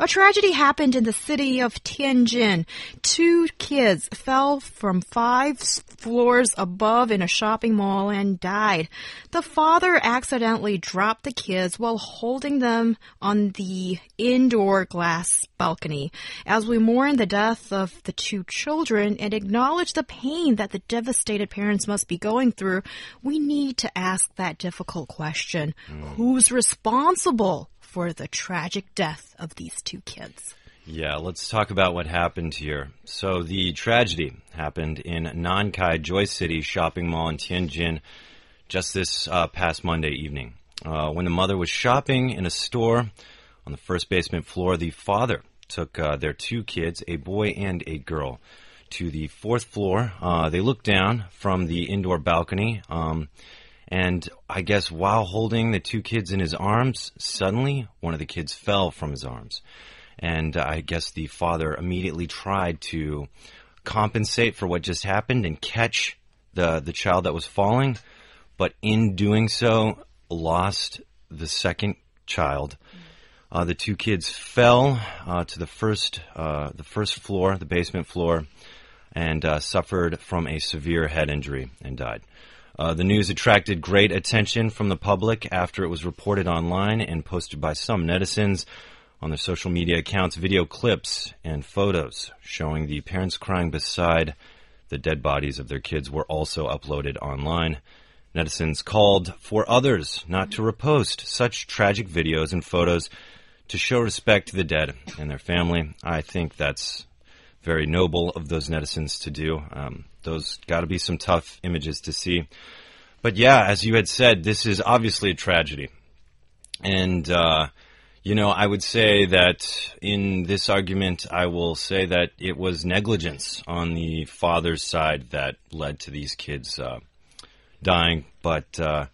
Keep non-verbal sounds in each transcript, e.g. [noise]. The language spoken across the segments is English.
A tragedy happened in the city of Tianjin. Two kids fell from five floors above in a shopping mall and died. The father accidentally dropped the kids while holding them on the indoor glass balcony. As we mourn the death of the two children and acknowledge the pain that the devastated parents must be going through, we need to ask that difficult question. Mm. Who's responsible for the tragic death of these two kids. Yeah, let's talk about what happened here. So, the tragedy happened in Nankai Joy City shopping mall in Tianjin just this uh, past Monday evening. Uh, when the mother was shopping in a store on the first basement floor, the father took uh, their two kids, a boy and a girl, to the fourth floor. Uh, they looked down from the indoor balcony. Um, and I guess while holding the two kids in his arms, suddenly one of the kids fell from his arms. And I guess the father immediately tried to compensate for what just happened and catch the, the child that was falling. But in doing so, lost the second child. Uh, the two kids fell uh, to the first, uh, the first floor, the basement floor, and uh, suffered from a severe head injury and died. Uh, the news attracted great attention from the public after it was reported online and posted by some netizens on their social media accounts. Video clips and photos showing the parents crying beside the dead bodies of their kids were also uploaded online. Netizens called for others not to repost such tragic videos and photos to show respect to the dead and their family. I think that's very noble of those netizens to do. Um, those got to be some tough images to see. But yeah, as you had said, this is obviously a tragedy. And, uh, you know, I would say that in this argument, I will say that it was negligence on the father's side that led to these kids uh, dying. But uh,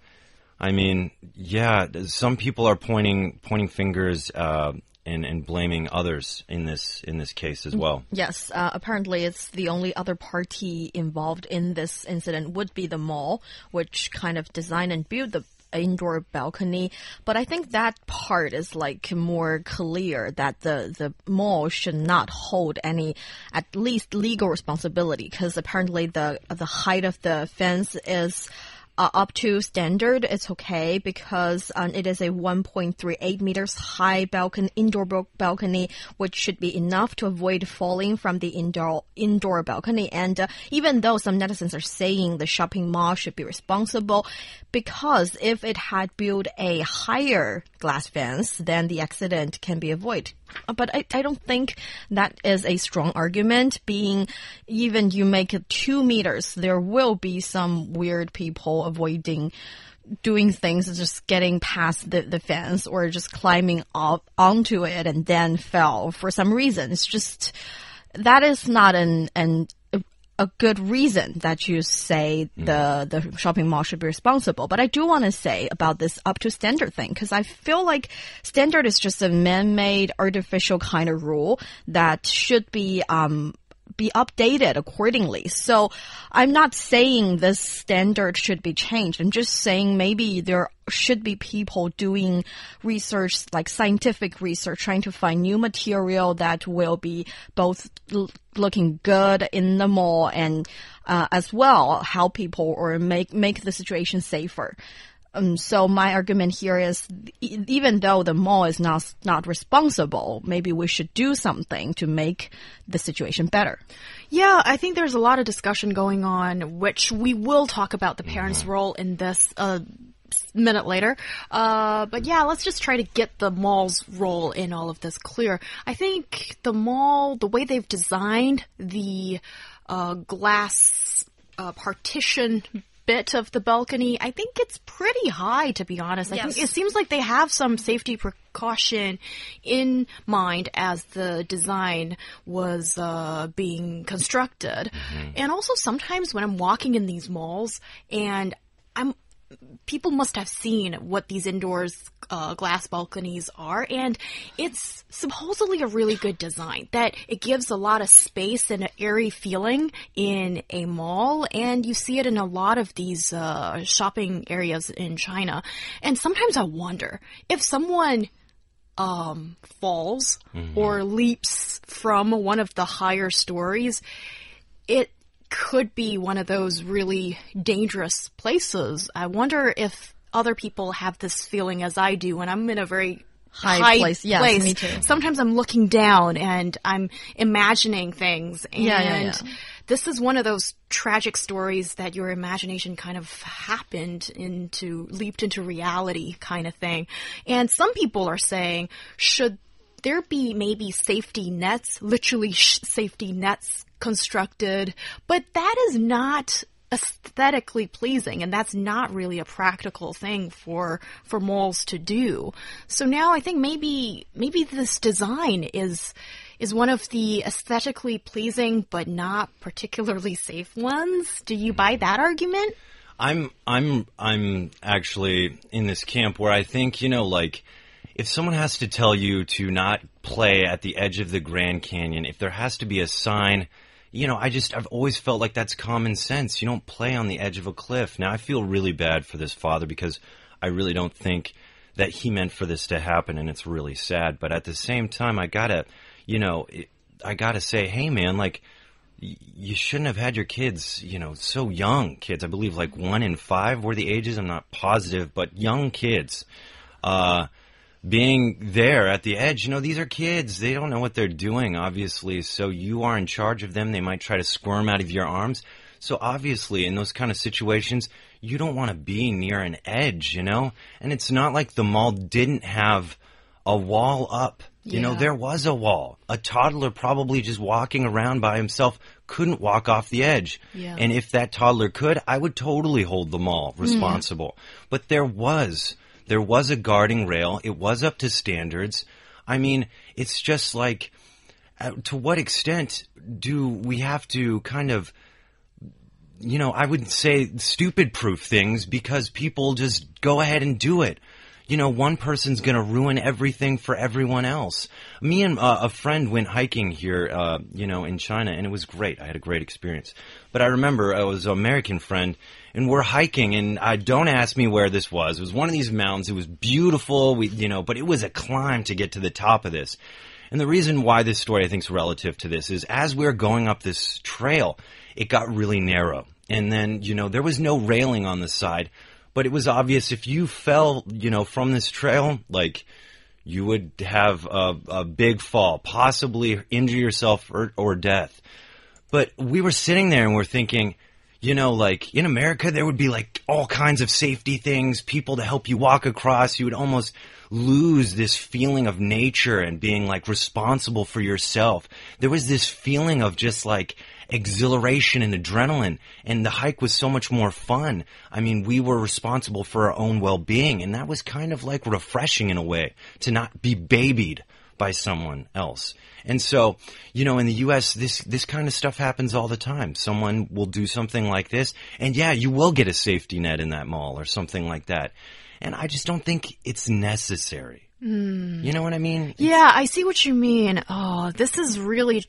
I mean, yeah, some people are pointing pointing fingers uh, and, and blaming others in this in this case as well. Yes, uh, apparently it's the only other party involved in this incident would be the mall, which kind of designed and built the indoor balcony. But I think that part is like more clear that the the mall should not hold any at least legal responsibility because apparently the the height of the fence is uh, up to standard, it's okay because um, it is a 1.38 meters high balcony, indoor balcony, which should be enough to avoid falling from the indoor indoor balcony. And uh, even though some netizens are saying the shopping mall should be responsible, because if it had built a higher glass fence, then the accident can be avoided. But I, I don't think that is a strong argument. Being even you make it two meters, there will be some weird people avoiding doing things, just getting past the, the fence or just climbing up onto it and then fell for some reason. It's just that is not an an a good reason that you say mm. the the shopping mall should be responsible. But I do want to say about this up to standard thing because I feel like standard is just a man-made artificial kind of rule that should be um be updated accordingly. So I'm not saying this standard should be changed. I'm just saying maybe there should be people doing research, like scientific research, trying to find new material that will be both looking good in the mall and uh, as well help people or make make the situation safer. Um, so my argument here is, even though the mall is not not responsible, maybe we should do something to make the situation better. Yeah, I think there's a lot of discussion going on, which we will talk about the parents' mm -hmm. role in this. Uh, minute later. Uh, but yeah, let's just try to get the mall's role in all of this clear. I think the mall, the way they've designed the uh, glass uh, partition bit of the balcony, I think it's pretty high, to be honest. I yes. think it seems like they have some safety precaution in mind as the design was uh, being constructed. Mm -hmm. And also sometimes when I'm walking in these malls and I'm people must have seen what these indoors uh, glass balconies are, and it's supposedly a really good design. That it gives a lot of space and an airy feeling in a mall, and you see it in a lot of these uh, shopping areas in China. And sometimes I wonder if someone um, falls or leaps from one of the higher stories, it could be one of those really dangerous places. I wonder if other people have this feeling as I do when I'm in a very High place. Yes, place. me too. Sometimes I'm looking down and I'm imagining things. And Yeah, yeah, yeah. this is one of those tragic stories that your imagination kind of happened into, leaped into reality kind of thing. And some people are saying, should there be maybe safety nets, literally sh- safety nets constructed? But that is not aesthetically pleasing and that's not really a practical thing for for malls to do so now i think maybe maybe this design is is one of the aesthetically pleasing but not particularly safe ones do you buy that argument I'm I'm I'm actually in this camp where I think you know like if someone has to tell you to not play at the edge of the Grand Canyon, if there has to be a sign, you know, I just I've always felt like that's common sense. You don't play on the edge of a cliff. Now I feel really bad for this father because I really don't think that he meant for this to happen and it's really sad, but at the same time I got to, you know, it, I got to say, hey man, like you shouldn't have had your kids, you know, so young kids. I believe like one in five were the ages. I'm not positive, but young kids, uh, being there at the edge, you know, these are kids. They don't know what they're doing, obviously. So you are in charge of them. They might try to squirm out of your arms. So obviously, in those kind of situations, you don't want to be near an edge, you know? And it's not like the mall didn't have a wall up. You know, there was a wall. A toddler probably just walking around by himself couldn't walk off the edge. Yeah. And if that toddler could, I would totally hold the mall mm-hmm. responsible. But there was, there was a guarding rail. It was up to standards. I mean, it's just like, uh, to what extent do we have to kind of you know, I would say stupid proof things because people just go ahead and do it. You know, one person's going to ruin everything for everyone else. Me and uh, a friend went hiking here, uh, you know, in China, and it was great. I had a great experience. But I remember I was an American friend, and we're hiking, and uh, don't ask me where this was. It was one of these mountains. It was beautiful, we, you know, but it was a climb to get to the top of this. And the reason why this story I think is relative to this is as we're going up this trail, it got really narrow. And then, you know, there was no railing on the side, but it was obvious if you fell, you know, from this trail, like you would have a, a big fall, possibly injure yourself or, or death. But we were sitting there and we're thinking, you know, like in America, there would be like all kinds of safety things, people to help you walk across. You would almost lose this feeling of nature and being like responsible for yourself. There was this feeling of just like exhilaration and adrenaline and the hike was so much more fun. I mean, we were responsible for our own well-being and that was kind of like refreshing in a way to not be babied by someone else. And so, you know, in the US, this, this kind of stuff happens all the time. Someone will do something like this, and yeah, you will get a safety net in that mall or something like that. And I just don't think it's necessary. Hmm. You know what I mean? Yeah, I see what you mean. Oh, this is really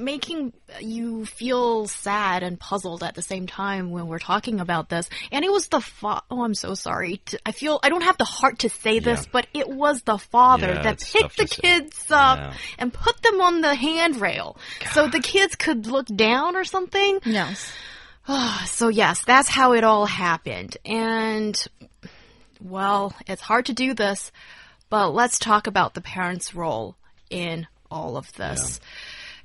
making you feel sad and puzzled at the same time when we're talking about this. And it was the fa- oh, I'm so sorry. I feel I don't have the heart to say this, Yeah. but it was the father Yeah, that it's picked the to say. kids up Yeah. and put them on the handrail so the kids could look down or something. Yes. Ah, so yes, that's how it all happened. And well, it's hard to do this, but let's talk about the parents' role in all of this.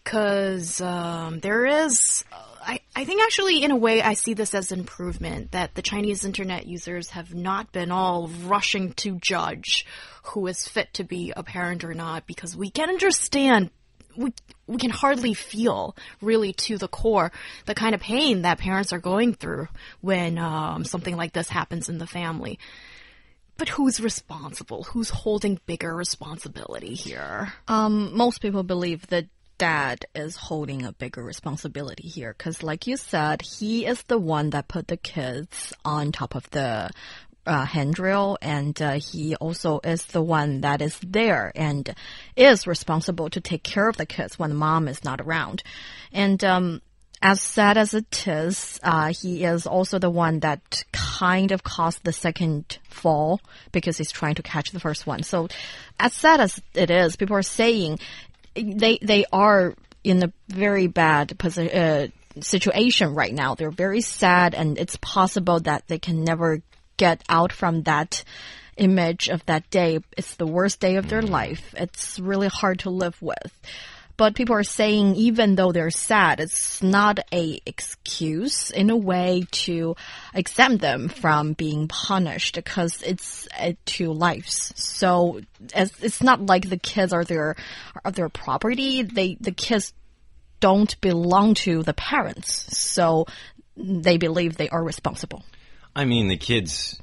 Cause um, there is, I, I think actually in a way I see this as improvement that the Chinese internet users have not been all rushing to judge who is fit to be a parent or not because we can understand we we can hardly feel really to the core the kind of pain that parents are going through when um, something like this happens in the family. But who's responsible? Who's holding bigger responsibility here? Um, most people believe that dad is holding a bigger responsibility here because, like you said, he is the one that put the kids on top of the uh, handrail, and uh, he also is the one that is there and is responsible to take care of the kids when the mom is not around. And um, as sad as it is, uh, he is also the one that kind of caused the second fall because he's trying to catch the first one. So, as sad as it is, people are saying they they are in a very bad position. Uh, situation right now. They're very sad, and it's possible that they can never get out from that image of that day. It's the worst day of their life. It's really hard to live with. But people are saying even though they're sad, it's not a excuse in a way to exempt them from being punished because it's uh, two lives. So it's not like the kids are their are their property. They the kids don't belong to the parents. So they believe they are responsible. I mean, the kids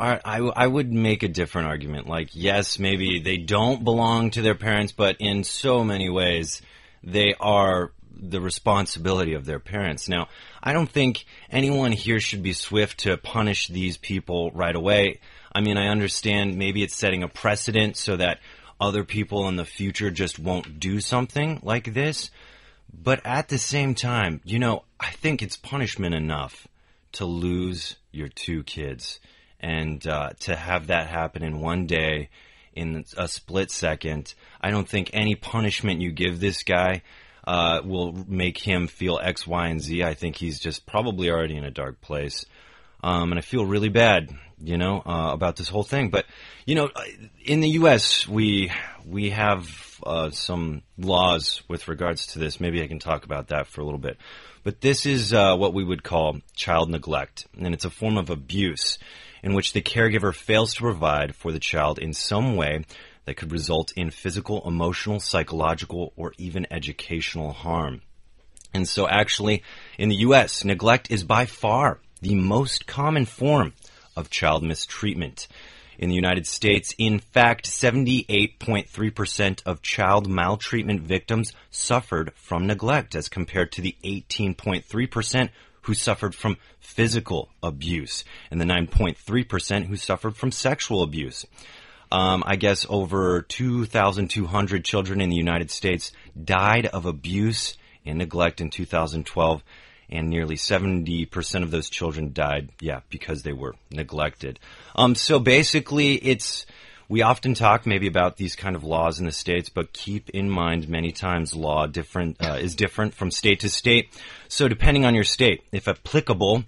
I, I would make a different argument. Like, yes, maybe they don't belong to their parents, but in so many ways, they are the responsibility of their parents. Now, I don't think anyone here should be swift to punish these people right away. I mean, I understand maybe it's setting a precedent so that other people in the future just won't do something like this. But at the same time, you know, I think it's punishment enough to lose your two kids. And uh, to have that happen in one day, in a split second, I don't think any punishment you give this guy uh, will make him feel X, Y, and Z. I think he's just probably already in a dark place. Um, and I feel really bad, you know, uh, about this whole thing. But you know, in the U.S., we we have uh, some laws with regards to this. Maybe I can talk about that for a little bit. But this is uh, what we would call child neglect, and it's a form of abuse in which the caregiver fails to provide for the child in some way that could result in physical, emotional, psychological, or even educational harm. And so, actually, in the U.S., neglect is by far the most common form of child mistreatment in the United States. In fact, 78.3% of child maltreatment victims suffered from neglect as compared to the 18.3% who suffered from physical abuse and the 9.3% who suffered from sexual abuse. Um, I guess over 2,200 children in the United States died of abuse and neglect in 2012 and nearly 70% of those children died, yeah, because they were neglected. Um, so basically, it's, we often talk maybe about these kind of laws in the states, but keep in mind many times law different, uh, is different from state to state. So depending on your state, if applicable,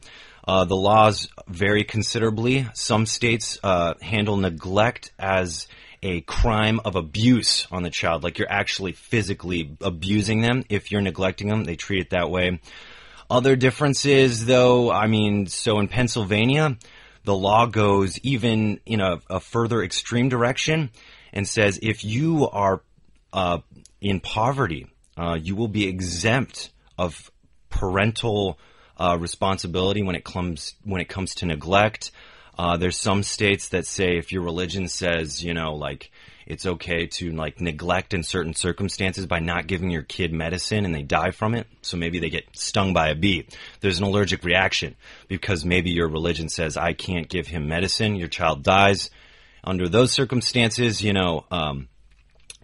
uh, the laws vary considerably. Some states uh, handle neglect as a crime of abuse on the child, like you're actually physically abusing them. If you're neglecting them, they treat it that way. Other differences, though, I mean, so in Pennsylvania, the law goes even in a, a further extreme direction and says if you are uh, in poverty, uh, you will be exempt of parental uh, responsibility when it comes when it comes to neglect. Uh, there's some states that say if your religion says, you know, like it's okay to like neglect in certain circumstances by not giving your kid medicine and they die from it. So maybe they get stung by a bee. There's an allergic reaction because maybe your religion says I can't give him medicine. Your child dies. Under those circumstances, you know, um,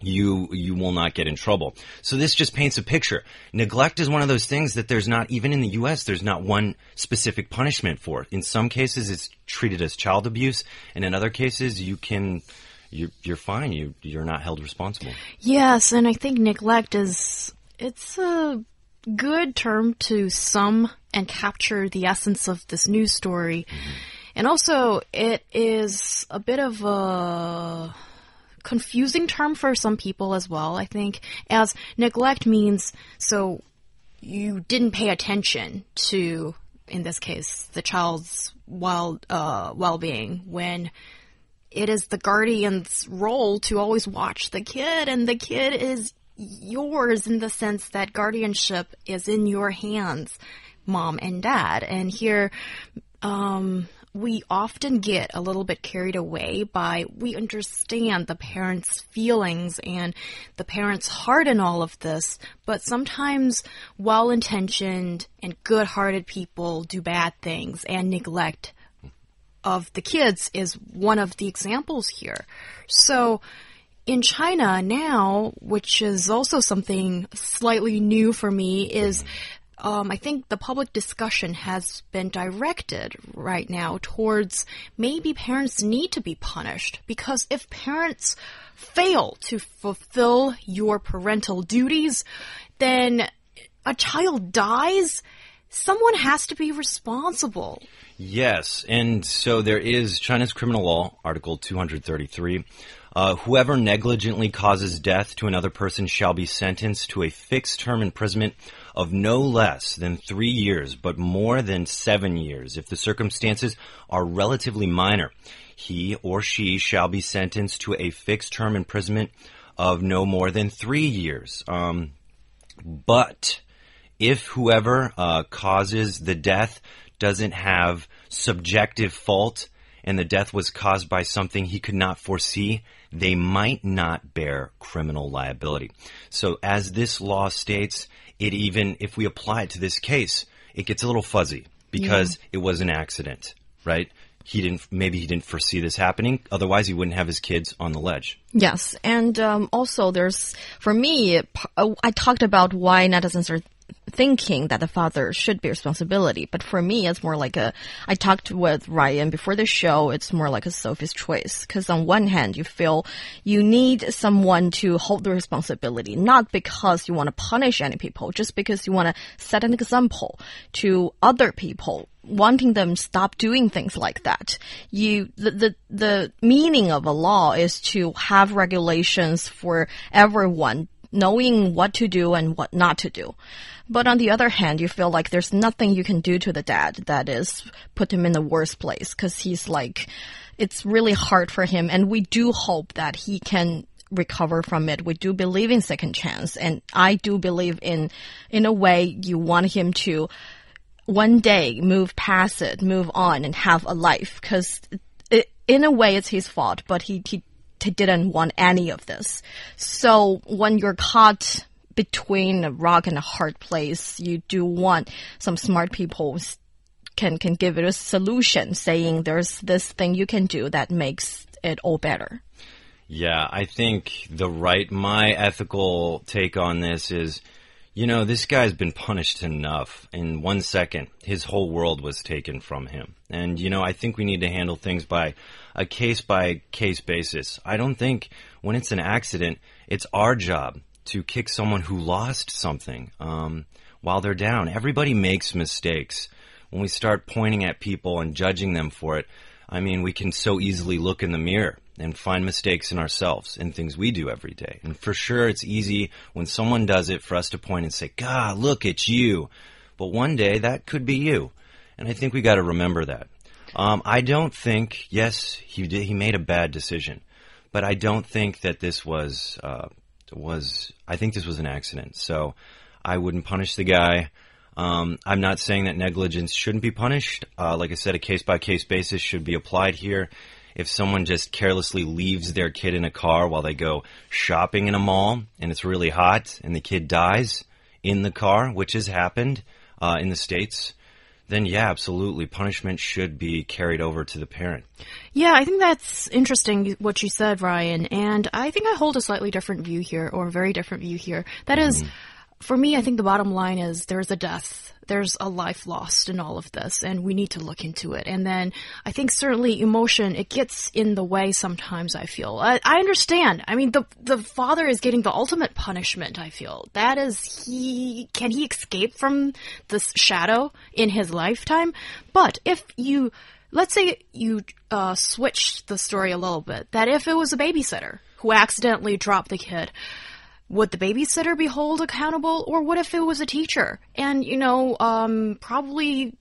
you you will not get in trouble. So this just paints a picture. Neglect is one of those things that there's not even in the US there's not one specific punishment for. In some cases it's treated as child abuse and in other cases you can you're, you're fine. You you're not held responsible. Yes, and I think neglect is it's a good term to sum and capture the essence of this news story. Mm -hmm. And also, it is a bit of a confusing term for some people as well, I think, as neglect means so you didn't pay attention to, in this case, the child's well, uh, well-being when it is the guardian's role to always watch the kid, and the kid is yours in the sense that guardianship is in your hands, mom and dad. And here, um, we often get a little bit carried away by we understand the parents' feelings and the parents' heart in all of this, but sometimes well intentioned and good hearted people do bad things and neglect of the kids is one of the examples here. So, in China now, which is also something slightly new for me, is um, I think the public discussion has been directed right now towards maybe parents need to be punished because if parents fail to fulfill your parental duties, then a child dies. Someone has to be responsible. Yes, and so there is China's criminal law, Article 233. Uh, whoever negligently causes death to another person shall be sentenced to a fixed term imprisonment of no less than three years, but more than seven years, if the circumstances are relatively minor. He or she shall be sentenced to a fixed term imprisonment of no more than three years. Um, but if whoever uh, causes the death doesn't have subjective fault and the death was caused by something he could not foresee, they might not bear criminal liability. So as this law states, it even, if we apply it to this case, it gets a little fuzzy because yeah. it was an accident, right? He didn't, maybe he didn't foresee this happening. Otherwise, he wouldn't have his kids on the ledge. Yes. And um, also, there's, for me, I talked about why netizens are thinking that the father should be responsibility. But for me, it's more like a, I talked with Ryan before the show, it's more like a Sophie's choice. Cause on one hand, you feel you need someone to hold the responsibility, not because you want to punish any people, just because you want to set an example to other people wanting them stop doing things like that. You, the, the, the meaning of a law is to have regulations for everyone knowing what to do and what not to do. But on the other hand, you feel like there's nothing you can do to the dad that is put him in the worst place because he's like, it's really hard for him. And we do hope that he can recover from it. We do believe in second chance. And I do believe in, in a way, you want him to one day move past it, move on and have a life. Cause in a way, it's his fault, but he, he, he didn't want any of this. So when you're caught between a rock and a hard place, you do want some smart people can can give it a solution, saying there's this thing you can do that makes it all better. Yeah, I think the right, my ethical take on this is, you know, this guy's been punished enough. In one second, his whole world was taken from him. And, you know, I think we need to handle things by a case by case basis. I don't think when it's an accident, it's our job to kick someone who lost something um, while they're down. Everybody makes mistakes. When we start pointing at people and judging them for it, I mean, we can so easily look in the mirror and find mistakes in ourselves in things we do every day. And for sure, it's easy when someone does it for us to point and say, God, look, at you. But one day that could be you. And I think we got to remember that. Um, I don't think, yes, he did, he made a bad decision, but I don't think that this was uh, was I think this was an accident. So I wouldn't punish the guy. Um, I'm not saying that negligence shouldn't be punished. Uh, like I said, a case by case basis should be applied here. If someone just carelessly leaves their kid in a car while they go shopping in a mall and it's really hot and the kid dies in the car, which has happened uh, in the States, then yeah, absolutely. Punishment should be carried over to the parent. Yeah, I think that's interesting what you said, Ryan. And I think I hold a slightly different view here, or a very different view here. That is, mm. For me, I think the bottom line is there's a death there's a life lost in all of this and we need to look into it. And then I think certainly emotion, it gets in the way sometimes, I feel. I, I understand. I mean, the, the father is getting the ultimate punishment, I feel. That is, he, can he escape from this shadow in his lifetime? But if you, let's say you uh, switch the story a little bit, that if it was a babysitter who accidentally dropped the kid, would the babysitter be held accountable or what if it was a teacher and you know um, probably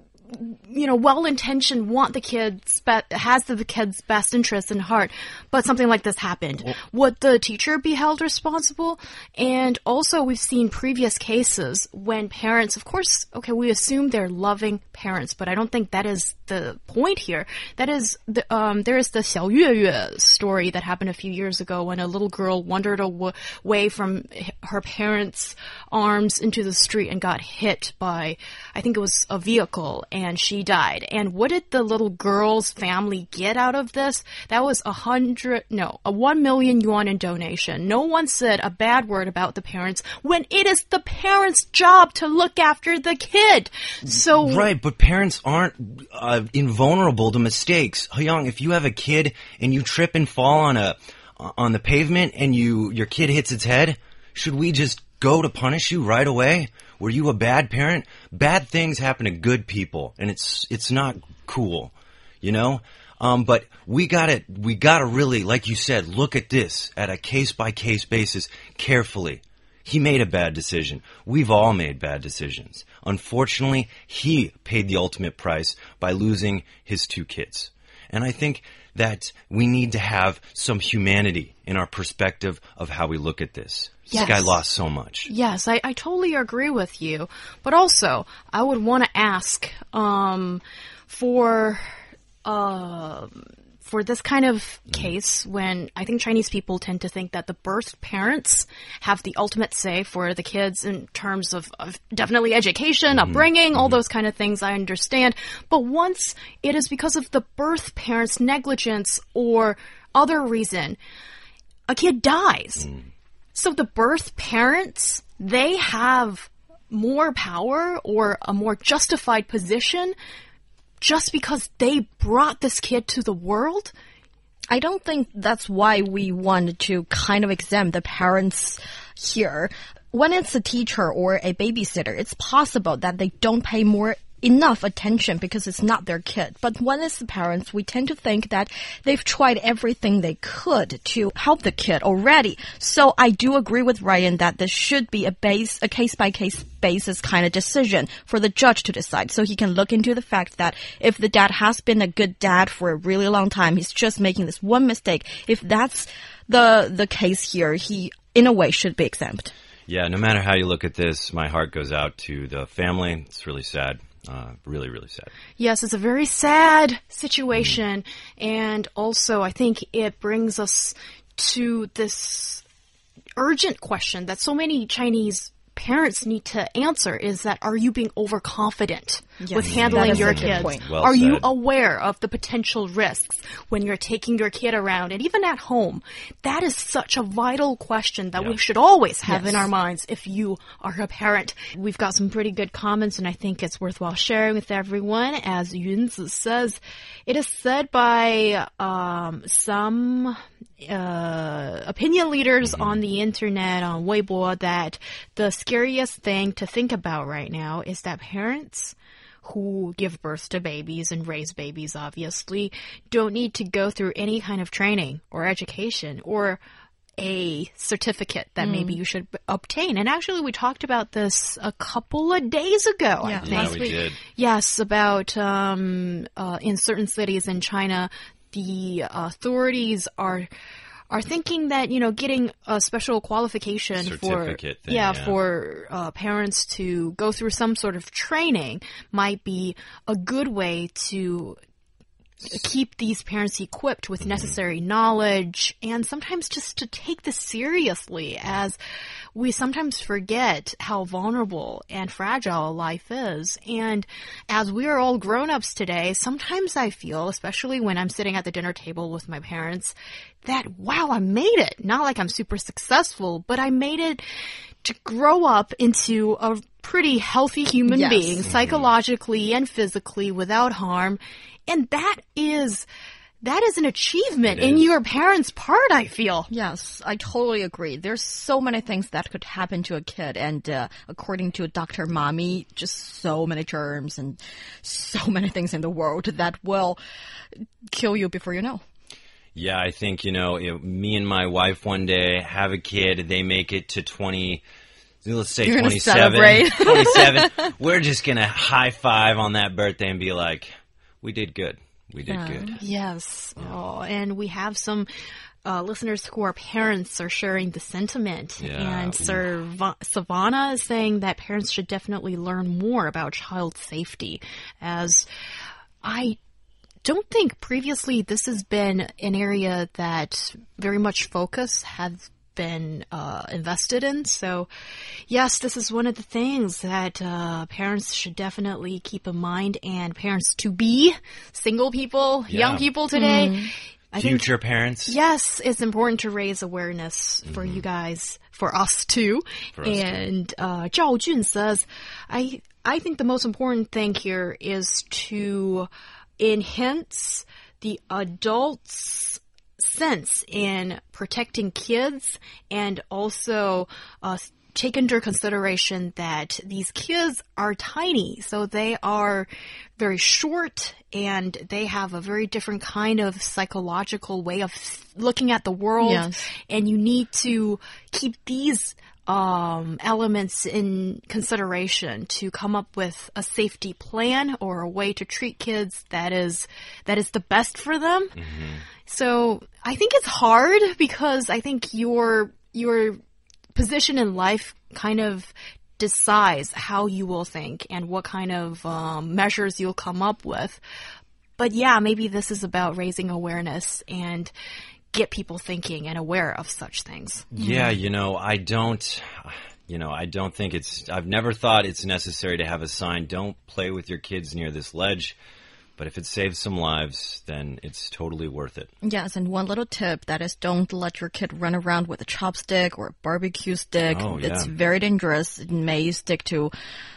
you know, well-intentioned, want the kids, has the kids' best interests in heart, but something like this happened. Would the teacher be held responsible? And also, we've seen previous cases when parents, of course, okay, we assume they're loving parents, but I don't think that is the point here. That is, the, um, there is the Xiao Yue Yue story that happened a few years ago when a little girl wandered away from her parents' arms into the street and got hit by, I think it was a vehicle, and she died. And what did the little girl's family get out of this? That was a hundred, no, a one million yuan in donation. No one said a bad word about the parents when it is the parents' job to look after the kid. So Right, but parents aren't uh, invulnerable to mistakes. Young, if you have a kid and you trip and fall on a on the pavement and you your kid hits its head, should we just go to punish you right away? Were you a bad parent? Bad things happen to good people, and it's it's not cool, you know. Um, but we gotta we gotta really, like you said, look at this at a case by case basis carefully. He made a bad decision. We've all made bad decisions. Unfortunately, he paid the ultimate price by losing his two kids. And I think that we need to have some humanity in our perspective of how we look at this. Yes. This guy lost so much. Yes, I, I totally agree with you. But also, I would want to ask um, for uh, for this kind of mm. case when I think Chinese people tend to think that the birth parents have the ultimate say for the kids in terms of, of definitely education, mm-hmm. upbringing, all mm-hmm. those kind of things. I understand. But once it is because of the birth parents' negligence or other reason, a kid dies. Mm. So the birth parents, they have more power or a more justified position just because they brought this kid to the world? I don't think that's why we want to kind of exempt the parents here. When it's a teacher or a babysitter, it's possible that they don't pay more enough attention because it's not their kid. But when it's the parents, we tend to think that they've tried everything they could to help the kid already. So I do agree with Ryan that this should be a base, a case by case basis kind of decision for the judge to decide. So he can look into the fact that if the dad has been a good dad for a really long time, he's just making this one mistake. If that's the the case here, he in a way should be exempt. Yeah, no matter how you look at this, my heart goes out to the family. It's really sad. Uh, really, really sad. Yes, it's a very sad situation. And also, I think it brings us to this urgent question that so many Chinese parents need to answer is that are you being overconfident with handling your kids? Well are you aware of the potential risks when you're taking your kid around and even at home? That is such a vital question that we should always have in our minds if you are a parent. We've got some pretty good comments and I think it's worthwhile sharing with everyone. As Yunzi says, it is said by um, some uh, opinion leaders on the internet, on Weibo, that the scariest thing to think about right now is that parents who give birth to babies and raise babies, obviously, don't need to go through any kind of training or education or a certificate that maybe you should obtain. And actually, we talked about this a couple of days ago, I Yeah. think. Yeah, we week. did. Yes, about um, uh, in certain cities in China, the authorities are are thinking that you know getting a special qualification for Certificate thing, yeah, yeah. for uh, parents to go through some sort of training might be a good way to keep these parents equipped with necessary knowledge and sometimes just to take this seriously as we sometimes forget how vulnerable and fragile life is. And as we are all grown-ups today, sometimes I feel, especially when I'm sitting at the dinner table with my parents, that wow, I made it. Not like I'm super successful, but I made it to grow up into a pretty healthy human Yes. being, psychologically and physically without harm. And that is that is an achievement It in is. your parents' part, I feel. Yes, I totally agree. There's so many things that could happen to a kid, and uh, according to Dr. Mommy, just so many germs and so many things in the world that will kill you before you know. Yeah, I think, you know, you me and my wife one day have a kid, they make it to 20, let's say You're 27, 27, [laughs] we're just going to high five on that birthday and be like, we did good. We did good. Yes. Oh, and we have some uh, listeners who are parents are sharing the sentiment. Yeah. And Sir Va- Savannah is saying that parents should definitely learn more about child safety as I don't think previously this has been an area that very much focus has been uh, invested in. So, yes, this is one of the things that uh, parents should definitely keep in mind, and parents to be single people, young people today. I think Future parents. Yes, it's important to raise awareness for you guys, for us too. For us too. and uh, Zhao Jun says, I I think the most important thing here is to enhance the adults' sense in protecting kids and also uh, take into consideration that these kids are tiny, so they are very short and they have a very different kind of psychological way of looking at the world. Yes. And you need to keep these um, elements in consideration to come up with a safety plan or a way to treat kids that is that is the best for them. So I think it's hard because I think your your position in life kind of decides how you will think and what kind of um, measures you'll come up with. But yeah, maybe this is about raising awareness and get people thinking and aware of such things. Yeah, you know, I don't, you know, I don't think it's, I've never thought it's necessary to have a sign, don't play with your kids near this ledge. But if it saves some lives, then it's totally worth it. Yes, and one little tip that is don't let your kid run around with a chopstick or a barbecue stick. Oh, It's very dangerous. It may stick to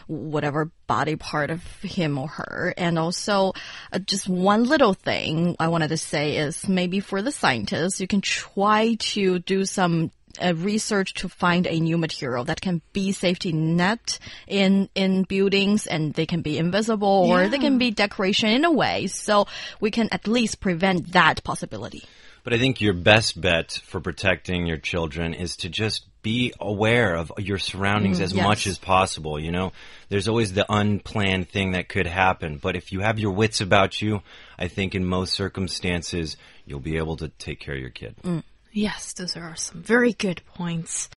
whatever body part of him or her. And also, uh, just one little thing I wanted to say is maybe for the scientists, you can try to do some uh, research to find a new material that can be safety net in in buildings and they can be invisible or they can be decoration in a way so we can at least prevent that possibility But I think your best bet for protecting your children is to just be aware of your surroundings as yes. much as possible. You know, there's always the unplanned thing that could happen. But if you have your wits about you, I think in most circumstances, you'll be able to take care of your kid. Yes, those are some very good points.